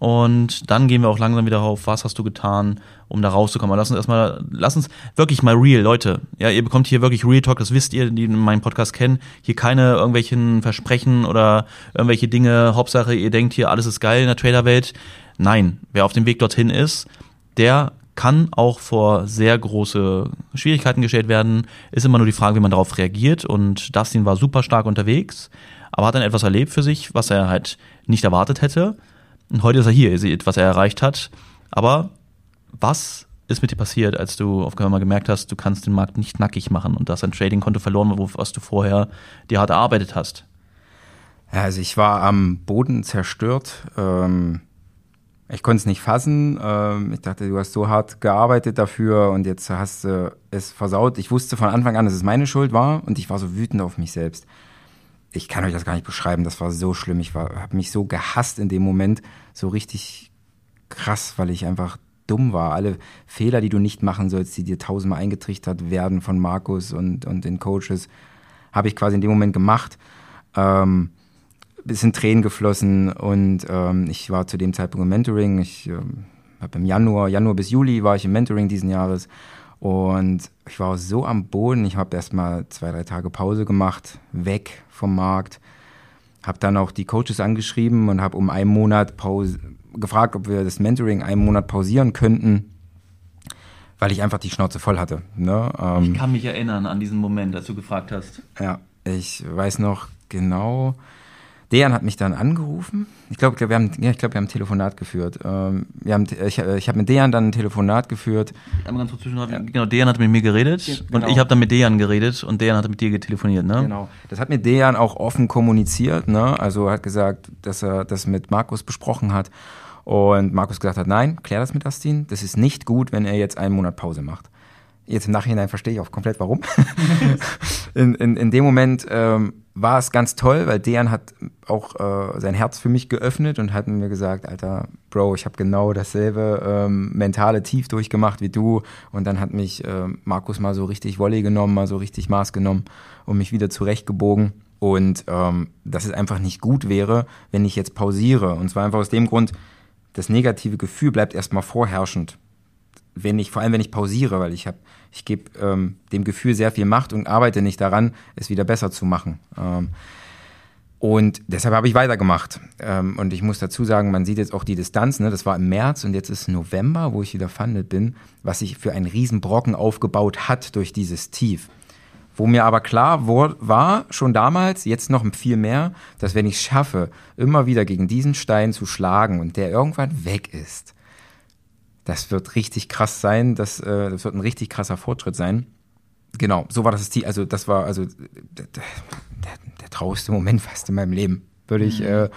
Und dann gehen wir auch langsam wieder auf, was hast du getan, um da rauszukommen. lass uns erstmal, lass uns wirklich mal real, Leute. Ja, ihr bekommt hier wirklich Real Talk, das wisst ihr, die meinen Podcast kennen. Hier keine irgendwelchen Versprechen oder irgendwelche Dinge. Hauptsache, ihr denkt hier, alles ist geil in der Traderwelt. Nein, wer auf dem Weg dorthin ist, der kann auch vor sehr große Schwierigkeiten gestellt werden. Ist immer nur die Frage, wie man darauf reagiert. Und Dustin war super stark unterwegs, aber hat dann etwas erlebt für sich, was er halt nicht erwartet hätte. Und heute ist er hier, ihr seht, was er erreicht hat. Aber was ist mit dir passiert, als du auf einmal gemerkt hast, du kannst den Markt nicht nackig machen und dass ein Trading-Konto verloren war, was du vorher dir hart erarbeitet hast? Also ich war am Boden zerstört. Ähm, ich konnte es nicht fassen. Ähm, ich dachte, du hast so hart gearbeitet dafür und jetzt hast du es versaut. Ich wusste von Anfang an, dass es meine Schuld war und ich war so wütend auf mich selbst. Ich kann euch das gar nicht beschreiben, das war so schlimm. Ich habe mich so gehasst in dem Moment, so richtig krass, weil ich einfach dumm war. Alle Fehler, die du nicht machen sollst, die dir tausendmal eingetrichtert werden von Markus und, und den Coaches, habe ich quasi in dem Moment gemacht. Ähm, bisschen Tränen geflossen und ähm, ich war zu dem Zeitpunkt im Mentoring. Ich ähm, habe im Januar, Januar bis Juli war ich im Mentoring diesen Jahres und ich war so am Boden. Ich habe erst mal zwei, drei Tage Pause gemacht, weg vom Markt. Habe dann auch die Coaches angeschrieben und habe um einen Monat Pause gefragt, ob wir das Mentoring einen Monat pausieren könnten, weil ich einfach die Schnauze voll hatte. Ne? Ähm, ich kann mich erinnern an diesen Moment, als du gefragt hast. Ja, ich weiß noch genau. Dejan hat mich dann angerufen. Ich glaube, wir haben, ja, ich glaube, wir haben ein Telefonat geführt. Ähm, wir haben, ich, ich habe mit Dejan dann ein Telefonat geführt. Einmal ganz kurz ja. Genau, Dejan hat mit mir geredet ja, genau. und ich habe dann mit Dejan geredet und Dejan hat mit dir telefoniert, ne? Genau. Das hat mit Dejan auch offen kommuniziert, ne? Also hat gesagt, dass er das mit Markus besprochen hat und Markus gesagt hat, nein, klär das mit Astin. Das ist nicht gut, wenn er jetzt einen Monat Pause macht. Jetzt im Nachhinein verstehe ich auch komplett warum. in, in, in dem Moment ähm, war es ganz toll, weil Dejan hat auch äh, sein Herz für mich geöffnet und hat mir gesagt, Alter, Bro, ich habe genau dasselbe ähm, mentale Tief durchgemacht wie du. Und dann hat mich äh, Markus mal so richtig Wolle genommen, mal so richtig Maß genommen und mich wieder zurechtgebogen. Und ähm, dass es einfach nicht gut wäre, wenn ich jetzt pausiere. Und zwar einfach aus dem Grund, das negative Gefühl bleibt erstmal vorherrschend wenn ich, vor allem wenn ich pausiere, weil ich habe, ich gebe ähm, dem Gefühl sehr viel Macht und arbeite nicht daran, es wieder besser zu machen. Ähm, und deshalb habe ich weitergemacht. Ähm, und ich muss dazu sagen, man sieht jetzt auch die Distanz, ne? das war im März und jetzt ist November, wo ich wieder fandet bin, was sich für einen Riesenbrocken aufgebaut hat durch dieses Tief. Wo mir aber klar war, schon damals, jetzt noch viel mehr, dass wenn ich es schaffe, immer wieder gegen diesen Stein zu schlagen und der irgendwann weg ist, das wird richtig krass sein, das, äh, das wird ein richtig krasser Fortschritt sein. Genau, so war das Ziel. Also, das war also der, der, der traurigste Moment fast in meinem Leben, würde ich mhm. äh,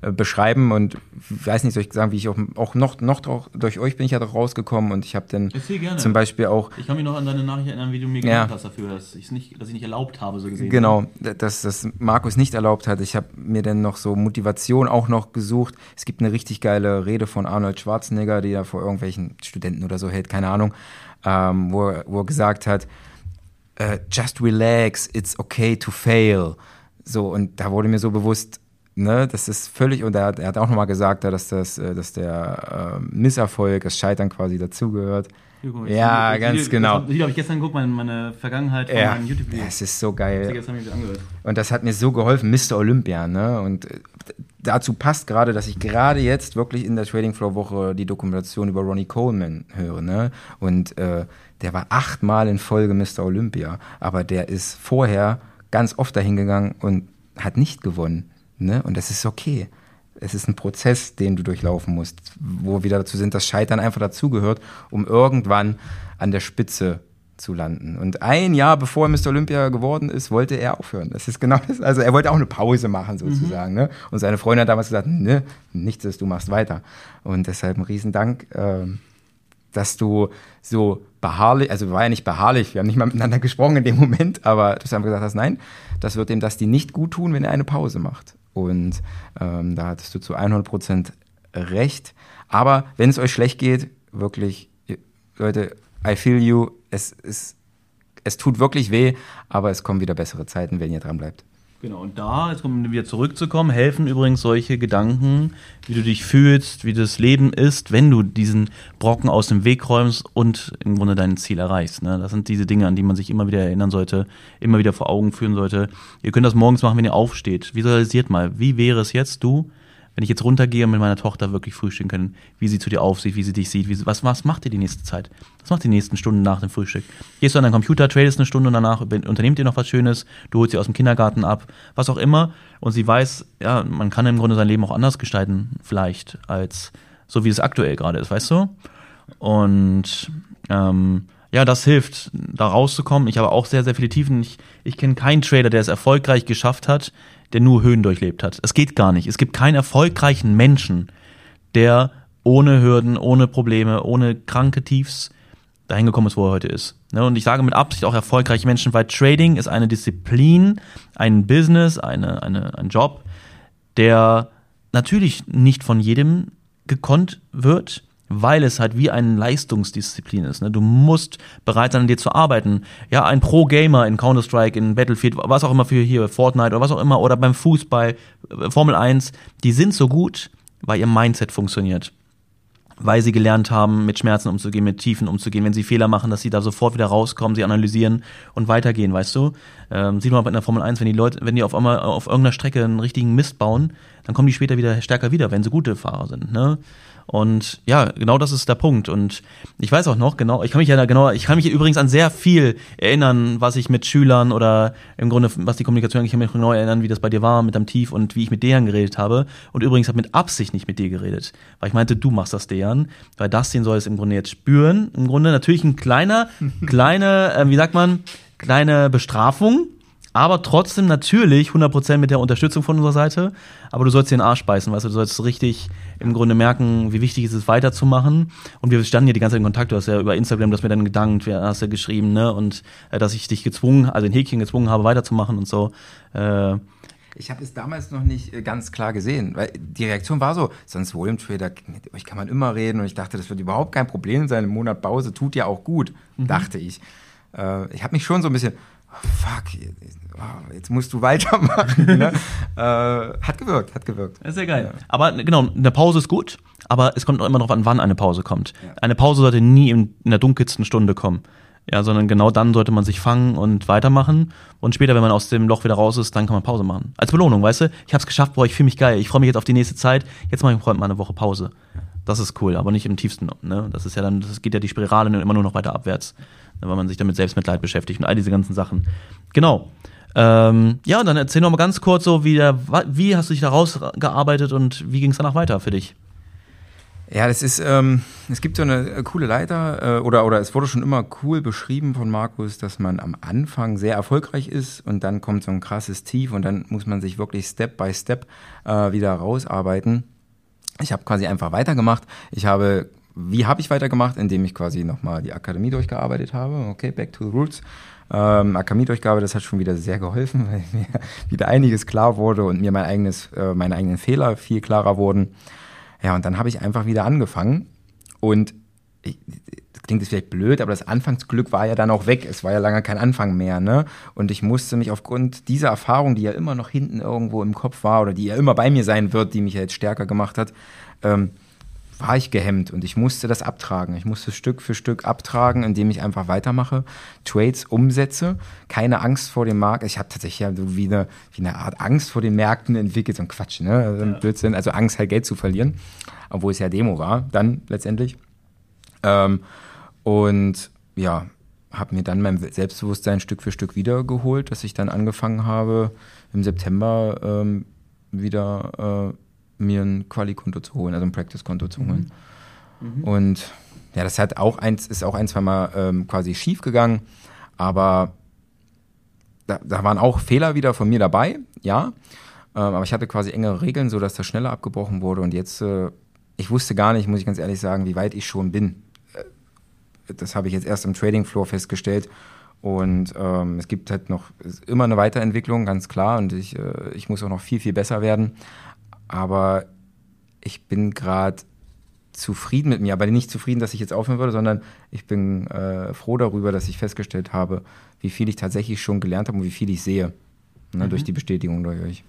äh, beschreiben und weiß nicht, soll ich sagen, wie ich auch, auch noch, noch durch euch bin ich ja doch rausgekommen und ich habe dann zum Beispiel auch. Ich kann mich noch an deine Nachricht erinnern, wie du mir ja. hast dafür, dass ich nicht, dass ich nicht erlaubt habe, so gesehen. Genau, dass das Markus nicht erlaubt hat. Ich habe mir dann noch so Motivation auch noch gesucht. Es gibt eine richtig geile Rede von Arnold Schwarzenegger, die er vor irgendwelchen Studenten oder so hält, keine Ahnung, ähm, wo, er, wo er gesagt hat, uh, just relax, it's okay to fail. So, und da wurde mir so bewusst, Ne, das ist völlig, und er hat, er hat auch nochmal gesagt, dass, das, äh, dass der äh, Misserfolg, das Scheitern quasi dazugehört. Ja, ganz Video, genau. Das Video habe ich gestern geguckt, meine, meine Vergangenheit von ja, meinem YouTube-Video. Das ist so geil. Das und das hat mir so geholfen, Mr. Olympia. Ne? Und äh, dazu passt gerade, dass ich gerade jetzt wirklich in der Trading Floor Woche die Dokumentation über Ronnie Coleman höre. Ne? Und äh, der war achtmal in Folge Mr. Olympia, aber der ist vorher ganz oft dahin gegangen und hat nicht gewonnen. Ne? Und das ist okay. Es ist ein Prozess, den du durchlaufen musst, wo wir wieder dazu sind, dass Scheitern einfach dazugehört, um irgendwann an der Spitze zu landen. Und ein Jahr bevor er Mr. Olympia geworden ist, wollte er aufhören. Das ist genau das. Also er wollte auch eine Pause machen sozusagen. Mhm. Ne? Und seine Freundin hat damals gesagt, ne, nichts ist, du machst weiter. Und deshalb ein Riesendank, äh, dass du so beharrlich, also war ja nicht beharrlich, wir haben nicht mal miteinander gesprochen in dem Moment, aber du hast einfach gesagt hast, nein, das wird dem das die nicht gut tun, wenn er eine Pause macht. Und ähm, da hattest du zu 100 Prozent recht. Aber wenn es euch schlecht geht, wirklich, Leute, I feel you. Es, es, es tut wirklich weh, aber es kommen wieder bessere Zeiten, wenn ihr dran bleibt. Genau, und da, jetzt um wieder zurückzukommen, helfen übrigens solche Gedanken, wie du dich fühlst, wie das Leben ist, wenn du diesen Brocken aus dem Weg räumst und im Grunde dein Ziel erreichst. Ne? Das sind diese Dinge, an die man sich immer wieder erinnern sollte, immer wieder vor Augen führen sollte. Ihr könnt das morgens machen, wenn ihr aufsteht. Visualisiert mal, wie wäre es jetzt, du, wenn ich jetzt runtergehe und mit meiner Tochter wirklich frühstücken kann, wie sie zu dir aufsieht, wie sie dich sieht, wie, was, was macht ihr die nächste Zeit? Was macht ihr die nächsten Stunden nach dem Frühstück? Gehst du an deinen Computer, tradest eine Stunde und danach unternehmt ihr noch was Schönes, du holst sie aus dem Kindergarten ab, was auch immer. Und sie weiß, ja, man kann im Grunde sein Leben auch anders gestalten, vielleicht, als so wie es aktuell gerade ist, weißt du? Und ähm, ja, das hilft, da rauszukommen. Ich habe auch sehr, sehr viele Tiefen. Ich, ich kenne keinen Trader, der es erfolgreich geschafft hat, der nur Höhen durchlebt hat. Es geht gar nicht. Es gibt keinen erfolgreichen Menschen, der ohne Hürden, ohne Probleme, ohne kranke Tiefs dahin gekommen ist, wo er heute ist. Ne, und ich sage mit Absicht auch erfolgreiche Menschen, weil Trading ist eine Disziplin, ein Business, eine, eine, ein Job, der natürlich nicht von jedem gekonnt wird, weil es halt wie eine Leistungsdisziplin ist. Ne? Du musst bereit sein, an dir zu arbeiten. Ja, ein Pro-Gamer in Counter-Strike, in Battlefield, was auch immer für hier, Fortnite oder was auch immer, oder beim Fußball, äh, Formel 1, die sind so gut, weil ihr Mindset funktioniert weil sie gelernt haben, mit Schmerzen umzugehen, mit Tiefen umzugehen. Wenn sie Fehler machen, dass sie da sofort wieder rauskommen, sie analysieren und weitergehen, weißt du? Ähm, sieht man bei der Formel 1, wenn die Leute, wenn die auf einmal auf irgendeiner Strecke einen richtigen Mist bauen, dann kommen die später wieder stärker wieder, wenn sie gute Fahrer sind, ne? Und ja, genau das ist der Punkt. Und ich weiß auch noch genau, ich kann mich ja da genau, ich kann mich übrigens an sehr viel erinnern, was ich mit Schülern oder im Grunde, was die Kommunikation, ich kann mich genau erinnern, wie das bei dir war mit deinem Tief und wie ich mit Dejan geredet habe. Und übrigens habe mit Absicht nicht mit dir geredet, weil ich meinte, du machst das, Dejan, weil Dustin soll es im Grunde jetzt spüren. Im Grunde natürlich ein kleiner, kleine, äh, wie sagt man, kleine Bestrafung, aber trotzdem natürlich 100% mit der Unterstützung von unserer Seite. Aber du sollst dir den Arsch beißen, weißt du, du sollst richtig im Grunde merken, wie wichtig es ist, weiterzumachen. Und wir standen ja die ganze Zeit in Kontakt. Du hast ja über Instagram, das mir dann gedankt, hast ja geschrieben, ne? Und äh, dass ich dich gezwungen, also in Häkchen gezwungen habe, weiterzumachen und so. Äh, ich habe es damals noch nicht äh, ganz klar gesehen, weil die Reaktion war so, sonst Volume Trader, mit euch kann man immer reden und ich dachte, das wird überhaupt kein Problem sein. Im Monat Pause tut ja auch gut, mhm. dachte ich. Äh, ich habe mich schon so ein bisschen, oh, fuck, oh, jetzt musst du weitermachen. ne? äh, hat gewirkt, hat gewirkt. Das ist ja geil. Ja. Aber genau, eine Pause ist gut, aber es kommt auch immer darauf an, wann eine Pause kommt. Ja. Eine Pause sollte nie in, in der dunkelsten Stunde kommen. Ja, sondern genau dann sollte man sich fangen und weitermachen. Und später, wenn man aus dem Loch wieder raus ist, dann kann man Pause machen. Als Belohnung, weißt du? Ich hab's geschafft, boah, ich fühle mich geil. Ich freue mich jetzt auf die nächste Zeit. Jetzt mache ich mal eine Woche Pause. Das ist cool, aber nicht im tiefsten. Ne? Das ist ja dann, das geht ja die Spirale immer nur noch weiter abwärts, ne? weil man sich damit Selbstmitleid beschäftigt und all diese ganzen Sachen. Genau. Ähm, ja, und dann erzähl noch mal ganz kurz so, wie, der, wie hast du dich da rausgearbeitet und wie ging es danach weiter für dich? Ja, das ist, ähm, es gibt so eine äh, coole Leiter, äh, oder, oder es wurde schon immer cool beschrieben von Markus, dass man am Anfang sehr erfolgreich ist und dann kommt so ein krasses Tief und dann muss man sich wirklich Step by Step äh, wieder rausarbeiten. Ich habe quasi einfach weitergemacht. Ich habe, wie habe ich weitergemacht? Indem ich quasi nochmal die Akademie durchgearbeitet habe. Okay, back to the roots. Ähm, Akademie-Durchgabe, das hat schon wieder sehr geholfen, weil mir wieder einiges klar wurde und mir mein eigenes, äh, meine eigenen Fehler viel klarer wurden. Ja, und dann habe ich einfach wieder angefangen und ich, das klingt jetzt vielleicht blöd, aber das Anfangsglück war ja dann auch weg. Es war ja lange kein Anfang mehr, ne? Und ich musste mich aufgrund dieser Erfahrung, die ja immer noch hinten irgendwo im Kopf war oder die ja immer bei mir sein wird, die mich ja jetzt stärker gemacht hat, ähm, war ich gehemmt und ich musste das abtragen. Ich musste Stück für Stück abtragen, indem ich einfach weitermache, Trades umsetze, keine Angst vor dem Markt. Ich habe tatsächlich ja so wie eine, wie eine Art Angst vor den Märkten entwickelt, so ein Quatsch, ne? Also ein Blödsinn, also Angst halt Geld zu verlieren, obwohl es ja Demo war, dann letztendlich. Ähm, und ja, habe mir dann mein Selbstbewusstsein Stück für Stück wiedergeholt, dass ich dann angefangen habe, im September ähm, wieder äh, mir ein Quali-Konto zu holen, also ein Practice-Konto zu holen. Mhm. Mhm. Und ja, das hat auch eins, ist auch ein, zwei Mal ähm, quasi schief gegangen, aber da, da, waren auch Fehler wieder von mir dabei, ja. Ähm, aber ich hatte quasi engere Regeln, sodass das schneller abgebrochen wurde. Und jetzt, äh, ich wusste gar nicht, muss ich ganz ehrlich sagen, wie weit ich schon bin. Äh, das habe ich jetzt erst im Trading Floor festgestellt. Und ähm, es gibt halt noch immer eine Weiterentwicklung, ganz klar. Und ich, äh, ich muss auch noch viel, viel besser werden aber ich bin gerade zufrieden mit mir, aber nicht zufrieden, dass ich jetzt aufhören würde, sondern ich bin äh, froh darüber, dass ich festgestellt habe, wie viel ich tatsächlich schon gelernt habe und wie viel ich sehe. Ne, mhm. Durch die Bestätigung durch euch.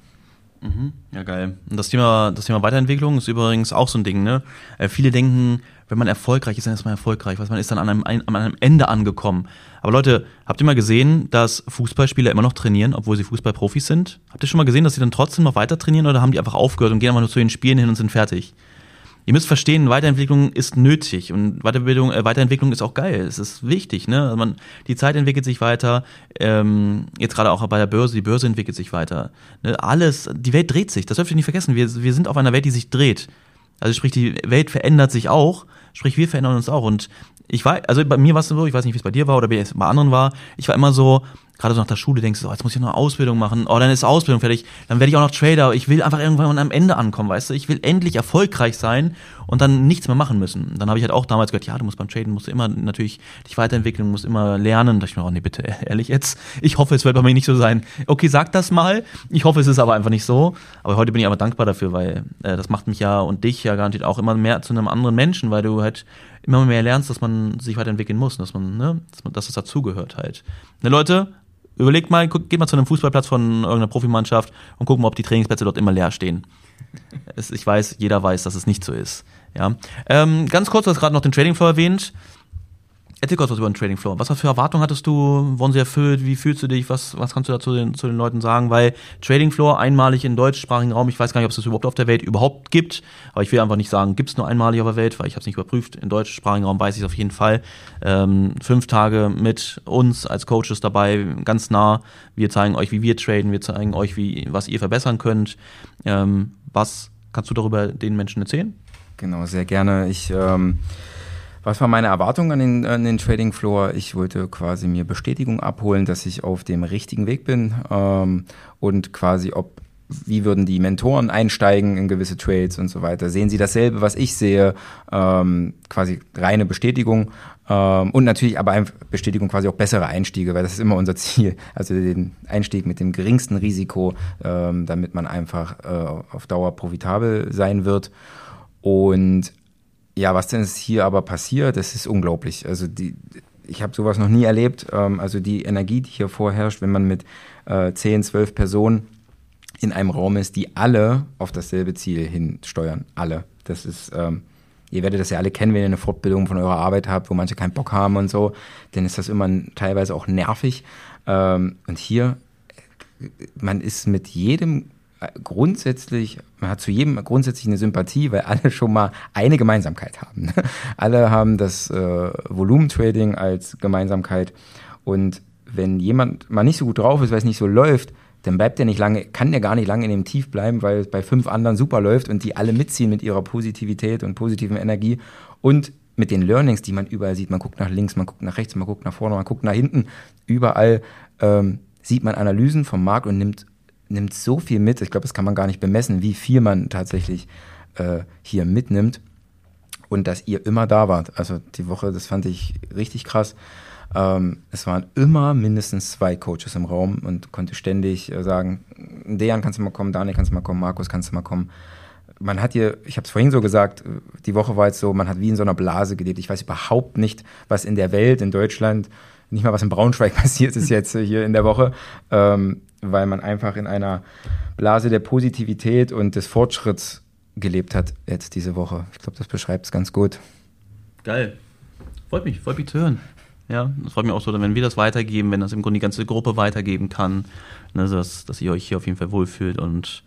Mhm. Ja, geil. Und das Thema, das Thema Weiterentwicklung ist übrigens auch so ein Ding, ne? Äh, viele denken, wenn man erfolgreich ist, dann ist man erfolgreich, was man ist dann an einem, an einem Ende angekommen. Aber Leute, habt ihr mal gesehen, dass Fußballspieler immer noch trainieren, obwohl sie Fußballprofis sind? Habt ihr schon mal gesehen, dass sie dann trotzdem noch weiter trainieren oder haben die einfach aufgehört und gehen einfach nur zu den Spielen hin und sind fertig? Ihr müsst verstehen, Weiterentwicklung ist nötig und Weiterbildung, äh, Weiterentwicklung ist auch geil. Es ist wichtig, ne? Also man, die Zeit entwickelt sich weiter. Ähm, jetzt gerade auch bei der Börse, die Börse entwickelt sich weiter. Ne? Alles, die Welt dreht sich. Das dürft ihr nicht vergessen. Wir, wir sind auf einer Welt, die sich dreht. Also sprich, die Welt verändert sich auch Sprich, wir verändern uns auch. Und ich war, also bei mir war es so, ich weiß nicht, wie es bei dir war oder wie es bei anderen war, ich war immer so, gerade so nach der Schule denkst so, jetzt muss ich noch eine Ausbildung machen, oh, dann ist Ausbildung fertig, dann werde ich auch noch Trader. Ich will einfach irgendwann am Ende ankommen, weißt du? Ich will endlich erfolgreich sein und dann nichts mehr machen müssen. Dann habe ich halt auch damals gehört, ja, du musst beim Traden, musst du immer natürlich dich weiterentwickeln, musst immer lernen. Da dachte ich mir, oh nee, bitte, ehrlich jetzt. Ich hoffe, es wird bei mir nicht so sein. Okay, sag das mal. Ich hoffe, es ist aber einfach nicht so. Aber heute bin ich aber dankbar dafür, weil äh, das macht mich ja und dich ja garantiert auch immer mehr zu einem anderen Menschen, weil du halt immer mehr lernst, dass man sich weiterentwickeln muss, dass man, ne, dass, man, dass das dazugehört halt. Ne, Leute, Überlegt mal, guck, geht mal zu einem Fußballplatz von irgendeiner Profimannschaft und guck mal, ob die Trainingsplätze dort immer leer stehen. Es, ich weiß, jeder weiß, dass es nicht so ist. Ja. Ähm, ganz kurz, du hast gerade noch den Trading Floor erwähnt. Erzähl kurz was über den Trading Floor. Was für Erwartungen hattest du? Wurden sie erfüllt? Wie fühlst du dich? Was, was kannst du dazu den, zu den Leuten sagen? Weil Trading Floor einmalig im deutschsprachigen Raum, ich weiß gar nicht, ob es das überhaupt auf der Welt überhaupt gibt, aber ich will einfach nicht sagen, gibt es nur einmalig auf der Welt, weil ich habe es nicht überprüft. Im deutschsprachigen Raum weiß ich es auf jeden Fall. Ähm, fünf Tage mit uns als Coaches dabei, ganz nah. Wir zeigen euch, wie wir traden, wir zeigen euch, wie, was ihr verbessern könnt. Ähm, was kannst du darüber den Menschen erzählen? Genau, sehr gerne. Ich ähm was war meine Erwartung an den, an den Trading Floor? Ich wollte quasi mir Bestätigung abholen, dass ich auf dem richtigen Weg bin ähm, und quasi ob wie würden die Mentoren einsteigen in gewisse Trades und so weiter? Sehen sie dasselbe, was ich sehe? Ähm, quasi reine Bestätigung ähm, und natürlich aber Bestätigung quasi auch bessere Einstiege, weil das ist immer unser Ziel. Also den Einstieg mit dem geringsten Risiko, ähm, damit man einfach äh, auf Dauer profitabel sein wird. Und ja, was denn ist hier aber passiert, das ist unglaublich. Also die, ich habe sowas noch nie erlebt. Ähm, also die Energie, die hier vorherrscht, wenn man mit äh, 10, 12 Personen in einem Raum ist, die alle auf dasselbe Ziel hinsteuern. Alle. Das ist, ähm, ihr werdet das ja alle kennen, wenn ihr eine Fortbildung von eurer Arbeit habt, wo manche keinen Bock haben und so, dann ist das immer teilweise auch nervig. Ähm, und hier, man ist mit jedem grundsätzlich, man hat zu jedem grundsätzlich eine Sympathie, weil alle schon mal eine Gemeinsamkeit haben. alle haben das äh, Volumentrading als Gemeinsamkeit. Und wenn jemand mal nicht so gut drauf ist, weil es nicht so läuft, dann bleibt er nicht lange, kann der gar nicht lange in dem Tief bleiben, weil es bei fünf anderen super läuft und die alle mitziehen mit ihrer Positivität und positiven Energie und mit den Learnings, die man überall sieht. Man guckt nach links, man guckt nach rechts, man guckt nach vorne, man guckt nach hinten. Überall ähm, sieht man Analysen vom Markt und nimmt nimmt so viel mit. Ich glaube, das kann man gar nicht bemessen, wie viel man tatsächlich äh, hier mitnimmt. Und dass ihr immer da wart. Also die Woche, das fand ich richtig krass. Ähm, es waren immer mindestens zwei Coaches im Raum und konnte ständig äh, sagen, Dejan kannst du mal kommen, Daniel kannst du mal kommen, Markus kannst du mal kommen. Man hat hier, ich habe es vorhin so gesagt, die Woche war jetzt so, man hat wie in so einer Blase gelebt. Ich weiß überhaupt nicht, was in der Welt, in Deutschland, nicht mal was in Braunschweig passiert ist jetzt hier in der Woche. Ähm, weil man einfach in einer Blase der Positivität und des Fortschritts gelebt hat jetzt diese Woche. Ich glaube, das beschreibt es ganz gut. Geil. Freut mich, freut mich zu hören. Ja, das freut mich auch so, wenn wir das weitergeben, wenn das im Grunde die ganze Gruppe weitergeben kann, ne, dass, dass ihr euch hier auf jeden Fall wohlfühlt und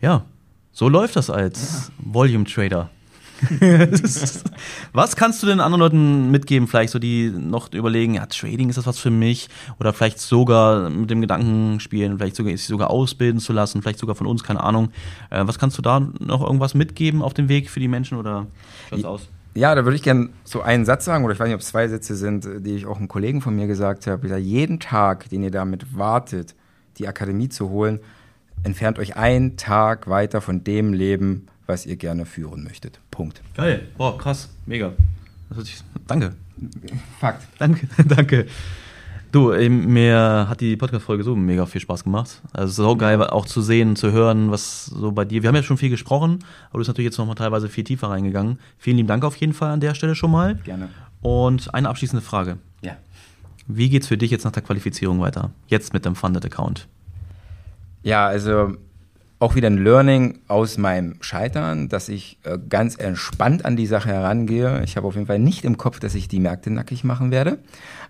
ja, so läuft das als ja. Volume Trader. was kannst du den anderen Leuten mitgeben, vielleicht so die noch überlegen, ja, Trading ist das was für mich oder vielleicht sogar mit dem Gedanken spielen, vielleicht sogar sich sogar ausbilden zu lassen, vielleicht sogar von uns, keine Ahnung. Äh, was kannst du da noch irgendwas mitgeben auf dem Weg für die Menschen oder schaut's aus? Ja, da würde ich gerne so einen Satz sagen, oder ich weiß nicht, ob es zwei Sätze sind, die ich auch einem Kollegen von mir gesagt habe. Ich jeden Tag, den ihr damit wartet, die Akademie zu holen, entfernt euch einen Tag weiter von dem Leben, was ihr gerne führen möchtet. Punkt. Geil. Boah, krass. Mega. Ich, danke. Fakt. Danke, danke. Du, mir hat die Podcast-Folge so mega viel Spaß gemacht. Also so geil auch zu sehen, zu hören, was so bei dir. Wir haben ja schon viel gesprochen, aber du bist natürlich jetzt nochmal teilweise viel tiefer reingegangen. Vielen lieben Dank auf jeden Fall an der Stelle schon mal. Gerne. Und eine abschließende Frage. Ja. Wie geht's für dich jetzt nach der Qualifizierung weiter? Jetzt mit dem Funded Account? Ja, also auch wieder ein Learning aus meinem Scheitern, dass ich äh, ganz entspannt an die Sache herangehe. Ich habe auf jeden Fall nicht im Kopf, dass ich die Märkte nackig machen werde.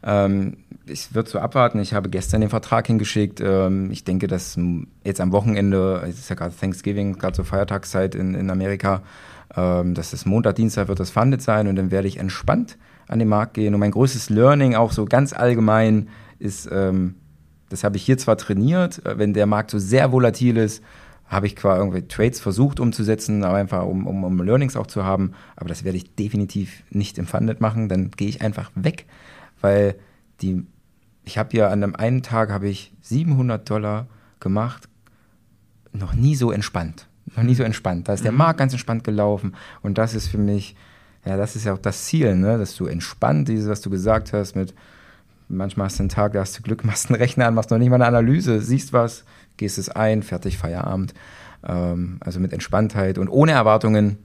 Ähm, ich würde so abwarten. Ich habe gestern den Vertrag hingeschickt. Ähm, ich denke, dass jetzt am Wochenende, es ist ja gerade Thanksgiving, gerade zur Feiertagszeit in, in Amerika, ähm, dass es Montag, Dienstag wird das Funded sein und dann werde ich entspannt an den Markt gehen. Und mein größtes Learning auch so ganz allgemein ist, ähm, das habe ich hier zwar trainiert, äh, wenn der Markt so sehr volatil ist, habe ich quasi irgendwie Trades versucht umzusetzen, aber einfach um, um, um Learnings auch zu haben. Aber das werde ich definitiv nicht im Funded machen. Dann gehe ich einfach weg, weil die, ich habe ja an einem einen Tag habe ich 700 Dollar gemacht, noch nie so entspannt. Noch nie so entspannt. Da ist der mhm. Markt ganz entspannt gelaufen und das ist für mich, ja, das ist ja auch das Ziel, ne? dass du entspannt, dieses, was du gesagt hast, mit manchmal hast du einen Tag, da hast du Glück, machst einen Rechner an, machst noch nicht mal eine Analyse, siehst was, gehst es ein, fertig, Feierabend. Ähm, also mit Entspanntheit und ohne Erwartungen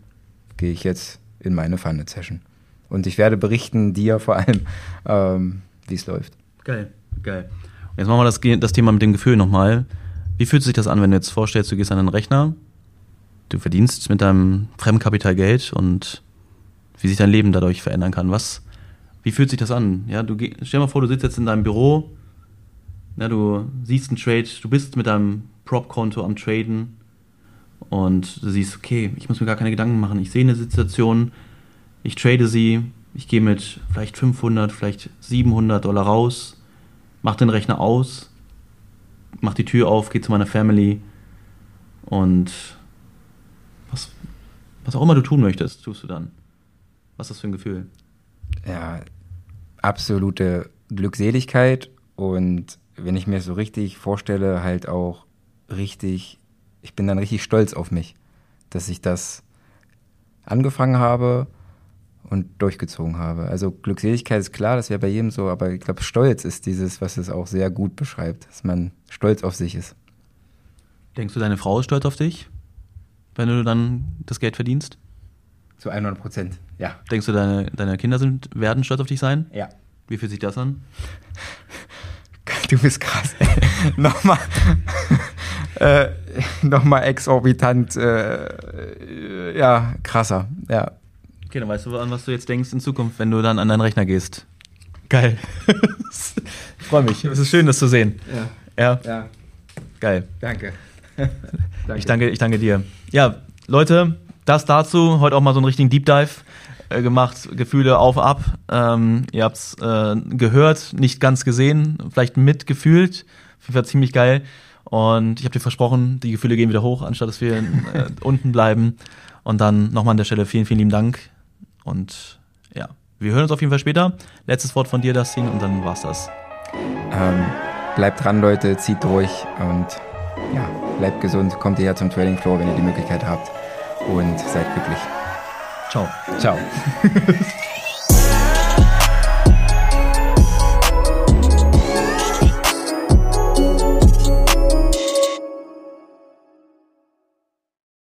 gehe ich jetzt in meine Funded-Session. Und ich werde berichten, dir vor allem, ähm, wie es läuft. Geil, geil. Jetzt machen wir das, das Thema mit dem Gefühl nochmal. Wie fühlt sich das an, wenn du jetzt vorstellst, du gehst an einen Rechner, du verdienst mit deinem Fremdkapital Geld und wie sich dein Leben dadurch verändern kann? Was, wie fühlt sich das an? Ja, du stell mal vor, du sitzt jetzt in deinem Büro, ja, du siehst einen Trade, du bist mit deinem Prop-Konto am Traden und du siehst, okay, ich muss mir gar keine Gedanken machen. Ich sehe eine Situation, ich trade sie, ich gehe mit vielleicht 500, vielleicht 700 Dollar raus, mach den Rechner aus, mach die Tür auf, gehe zu meiner Family und was, was auch immer du tun möchtest, tust du dann. Was ist das für ein Gefühl? Ja, absolute Glückseligkeit und wenn ich mir so richtig vorstelle, halt auch richtig, ich bin dann richtig stolz auf mich, dass ich das angefangen habe und durchgezogen habe. Also Glückseligkeit ist klar, das wäre bei jedem so, aber ich glaube, Stolz ist dieses, was es auch sehr gut beschreibt, dass man stolz auf sich ist. Denkst du, deine Frau ist stolz auf dich, wenn du dann das Geld verdienst? Zu 100 Prozent, ja. Denkst du, deine, deine Kinder sind, werden stolz auf dich sein? Ja. Wie fühlt sich das an? Du bist krass. nochmal, äh, nochmal exorbitant, äh, ja, krasser, ja. Okay, dann weißt du, an was du jetzt denkst in Zukunft, wenn du dann an deinen Rechner gehst. Geil. ich freue mich. Es ist schön, das zu sehen. Ja. Ja. ja. Geil. Danke. danke. Ich danke, ich danke dir. Ja, Leute, das dazu. Heute auch mal so einen richtigen Deep Dive. Äh, gemacht, Gefühle auf, ab. Ähm, ihr habt es äh, gehört, nicht ganz gesehen, vielleicht mitgefühlt. Auf jeden Fall ziemlich geil. Und ich habe dir versprochen, die Gefühle gehen wieder hoch, anstatt dass wir äh, unten bleiben. Und dann nochmal an der Stelle vielen, vielen lieben Dank. Und ja, wir hören uns auf jeden Fall später. Letztes Wort von dir, Dustin, und dann war's das. Ähm, bleibt dran, Leute, zieht durch und ja, bleibt gesund, kommt hierher zum Trading Floor, wenn ihr die Möglichkeit habt und seid glücklich. Ciao. Ciao.